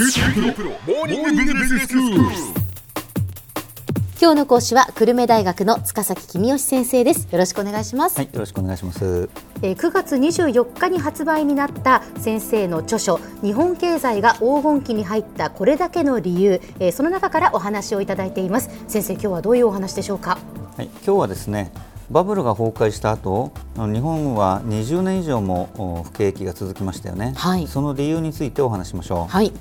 今日の講師は久留米大学の塚崎君吉先生です。よろしくお願いします、はい、よろしくお願いします。えー9月24日に発売になった先生の著書日本経済が黄金期に入ったこれだけの理由、えーその中からお話をいただいています。先生今日はどういうお話でしょうか？はい、今日はですね、バブルが崩壊した後、日本は20年以上もお不景気が続きましたよね。はい。その理由についてお話ししましょう。はい、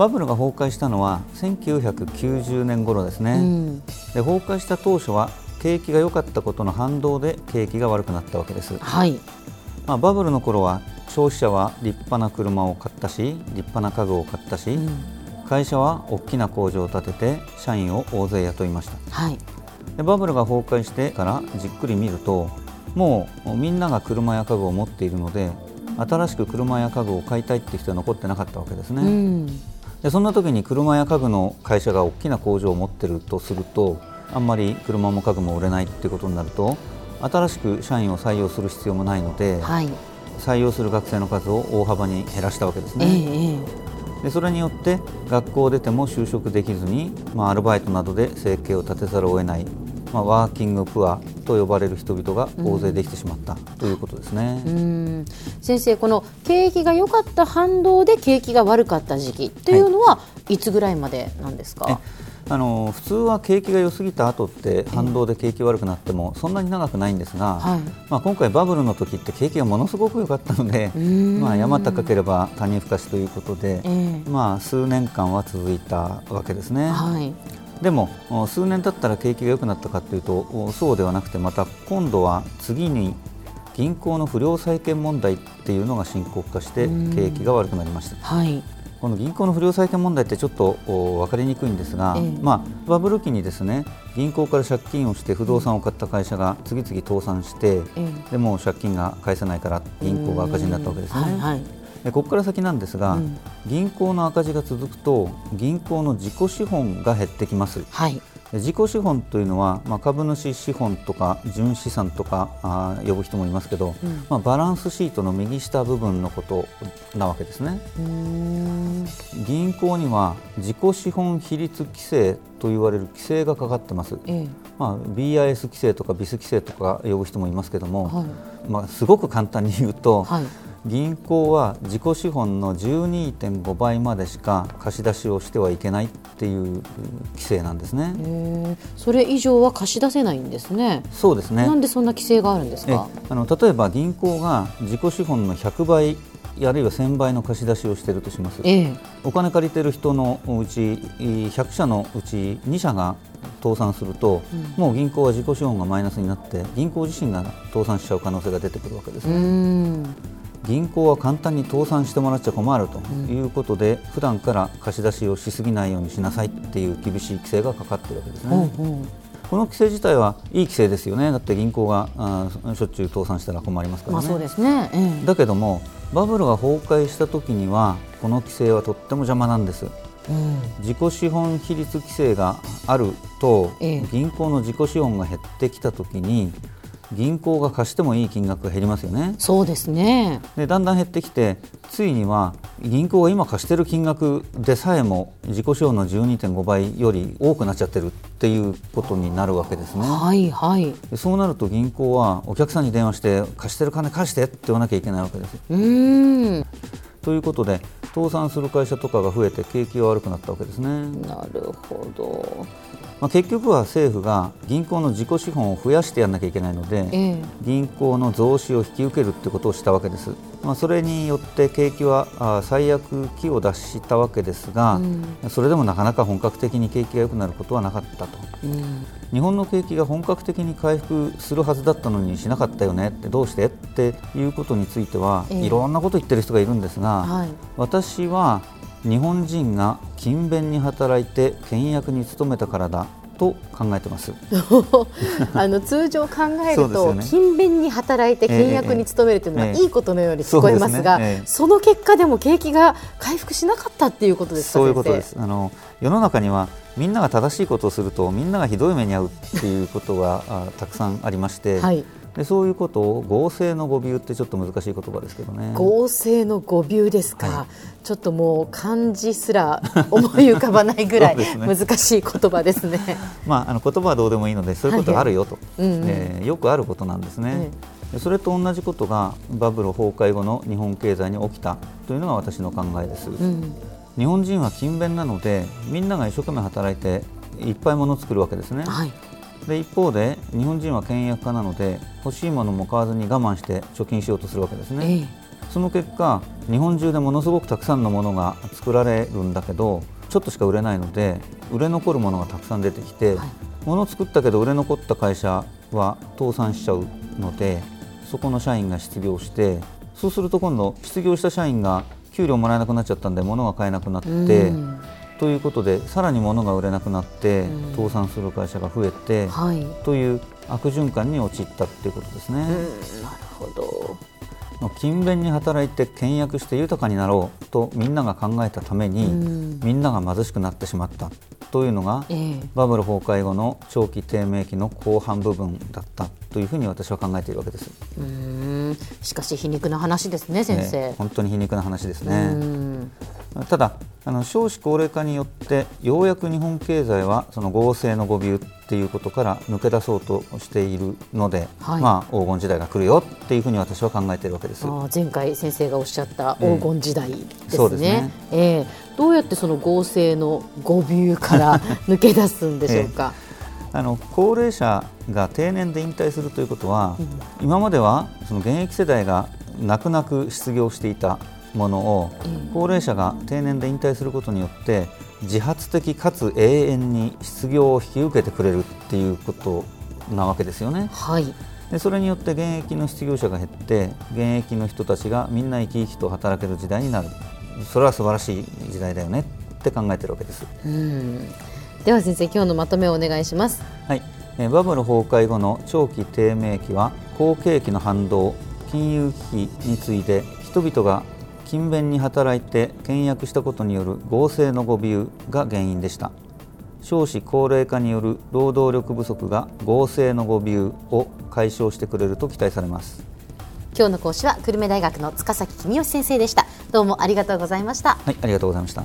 バブルが崩壊したのは1990年頃ですね。うんで崩壊した当初は景気が良かったことの反動で景気が悪くなったわけです。はいまあ、バブルの頃は消費者は立派な車を買ったし、立派な家具を買ったし、うん会社は大きな工場を建てて社員を大勢雇いました。はいでバブルが崩壊してからじっくり見るともうみんなが車や家具を持っているので新しく車や家具を買いたいって人は残ってなかったわけですね、うんでそんな時に車や家具の会社が大きな工場を持ってるとするとあんまり車も家具も売れないっていうことになると新しく社員を採用する必要もないので、はい。採用する学生の数を大幅に減らしたわけですええね、え。でそれによって学校を出ても就職できずに、まあ、アルバイトなどで生計を立てざるを得ない、まあ、ワーキングプアと呼ばれる人々が大勢できてしまったということですね。えうん。先生この景気が良かった反動で景気が悪かった時期っていうのは、い、つぐらいまでなんですえかあの普通は景気が良すぎた後って反動で景気悪くなってもそんなに長くないんですが、はい。まあ、今回バブルの時って景気がものすごく良かったので、ん。まあ、山高ければ谷深しということで、ええ。まあ、数年間は続いたわけですね。はいでもお数年経ったら景気が良くなったかというとおそうではなくてまた今度は次に銀行の不良債権問題っていうのが深刻化してうん。景気が悪くなりました。はい。この銀行の不良債権問題ってちょっとお分かりにくいんですが、ええ。まあ、バブル期にですね銀行から借金をして不動産を買った会社が次々倒産してええ。でもう借金が返せないから銀行が赤字になったわけですね。はいはいでここから先なんですが、うん。銀行の赤字が続くと銀行の自己資本が減ってきます。はい。で自己資本というのは、まあ、株主資本とか純資産とかあー呼ぶ人もいますけど、うん。まあ、バランスシートの右下部分のことなわけですね。銀行には自己資本比率規制と言われる規制がかかってます。ええ。まあ、BIS 規制とか BIS 規制とか呼ぶ人もいますけども、はい。まあ、すごく簡単に言うと、はい銀行は自己資本の12.5倍までしか貸し出しをしてはいけないっていう規制なんですね。それ以上は貸し出せないんですね。そうですね。なんでそんな規制があるんですえかあの例えば銀行が自己資本の100倍あるいは1000倍の貸し出しをしているとします。ええ。お金借りてる人のうち100社のうち2社が倒産すると、もう銀行は自己資本がマイナスになって銀行自身が倒産しちゃう可能性が出てくるわけですね、ん銀行は簡単に倒産してもらっちゃ困るということで、普段から貸し出しをしすぎないようにしなさいっていう厳しい規制がかかってるわけですね、ほうほうこの規制自体はいい規制ですよね。だって銀行があーしょっちゅう倒産したら困りますからね、まあそうですね。ええ。だけどもバブルが崩壊した時にはこの規制はとっても邪魔なんです。うん。自己資本比率規制があると、ええ。銀行の自己資本が減ってきた時に銀行が貸してもいい金額が減りますよねそうですねでだんだん減ってきてついには銀行が今貸してる金額でさえも自己資本の12.5倍より多くなっちゃってるっていうことになるわけですね。はいはいでそうなると銀行はお客さんに電話して貸してる金貸してって言わなきゃいけないわけです。うーんということで倒産する会社とかが増えて景気が悪くなったわけですね。なるほどまあ、結局は政府が銀行の自己資本を増やしてやらなきゃいけないので、ええ。銀行の増資を引き受けるってことをしたわけです。まあ、それによって景気はあ最悪期を脱したわけですが、それでもなかなか本格的に景気が良くなることはなかったと。うん。日本の景気が本格的に回復するはずだったのにしなかったよねってどうしてっていうことについては、ええ。いろんなこと言ってる人がいるんですが、はい。私は日本人が勤勉に働いて倹約に努めたからだと考えてます。あの通常考えると、ね。勤勉に働いて倹約に努めるというのはええいいことのように聞こえますが、ね。ええ。その結果でも景気が回復しなかったっていうことですかそういうことです。あの世の中にはみんなが正しいことをするとみんながひどい目に遭うっていうことがあたくさんありまして、はいでそういうことを合成の語尾ってちょっと難しい言葉ですけどね。合成の語尾ですか、はちょっともう漢字すら 思い浮かばないぐらいそうです難しい言葉ですね。まあ、あの言葉はどうでもいいのでそういうことがあるよと、うんうん。えーよくあることなんですね、でそれと同じことがバブル崩壊後の日本経済に起きたというのが私の考えです、うん日本人は勤勉なのでみんなが一生懸命働いていっぱい物を作るわけですね。はい、で一方で日本人は倹約家なので欲しいものも買わずに我慢して貯金しようとするわけですね、ええ。その結果日本中でものすごくたくさんのものが作られるんだけどちょっとしか売れないので売れ残るものがたくさん出てきて、はい。物を作ったけど売れ残った会社は倒産しちゃうのでそこの社員が失業してそうすると今度失業した社員が給料もらえなくなっちゃったんで物が買えなくなって、うんということでさらに物が売れなくなってうん倒産する会社が増えて、はい、うんという悪循環に陥ったっていうことですね。なるほど。うんみんなが貧しくなってしまったというのが、ええバブル崩壊後の長期低迷期の後半部分だったというふうに私は考えているわけです。うーんしかし皮肉な話ですね先生。ね本当に皮肉な話ですうね。んただあの少子高齢化によってようやく日本経済はその合成の語尾っていうことから抜け出そうとしているので、はいまあ黄金時代が来るよっていうふうに私は考えているわけです。前回先生がおっしゃった黄金時代ですね。そうですねええどうやってその合成の語尾から抜け出すんでしょうか？あの高齢者が定年で引退するということは、今まではその現役世代が泣く泣く失業していたものを、うん高齢者が定年で引退することによって自発的かつ永遠に失業を引き受けてくれるっていうことなわけですよね。はい。でそれによって現役の失業者が減って現役の人たちがみんな生き生きと働ける時代になるそれは素晴らしい時代だよねって考えてるわけです。うん。では先生今日のまとめをお願いします。はい、えーバブル崩壊後の長期低迷期は好景気の反動金融危機に次いで人々が勤勉に働いて倹約したことによる合成の誤謬が原因でした少子高齢化による労働力不足が合成の誤謬を解消してくれると期待されます今日の講師は久留米大学の塚崎公義先生でした。どうもありがとうございました。はいありがとうございました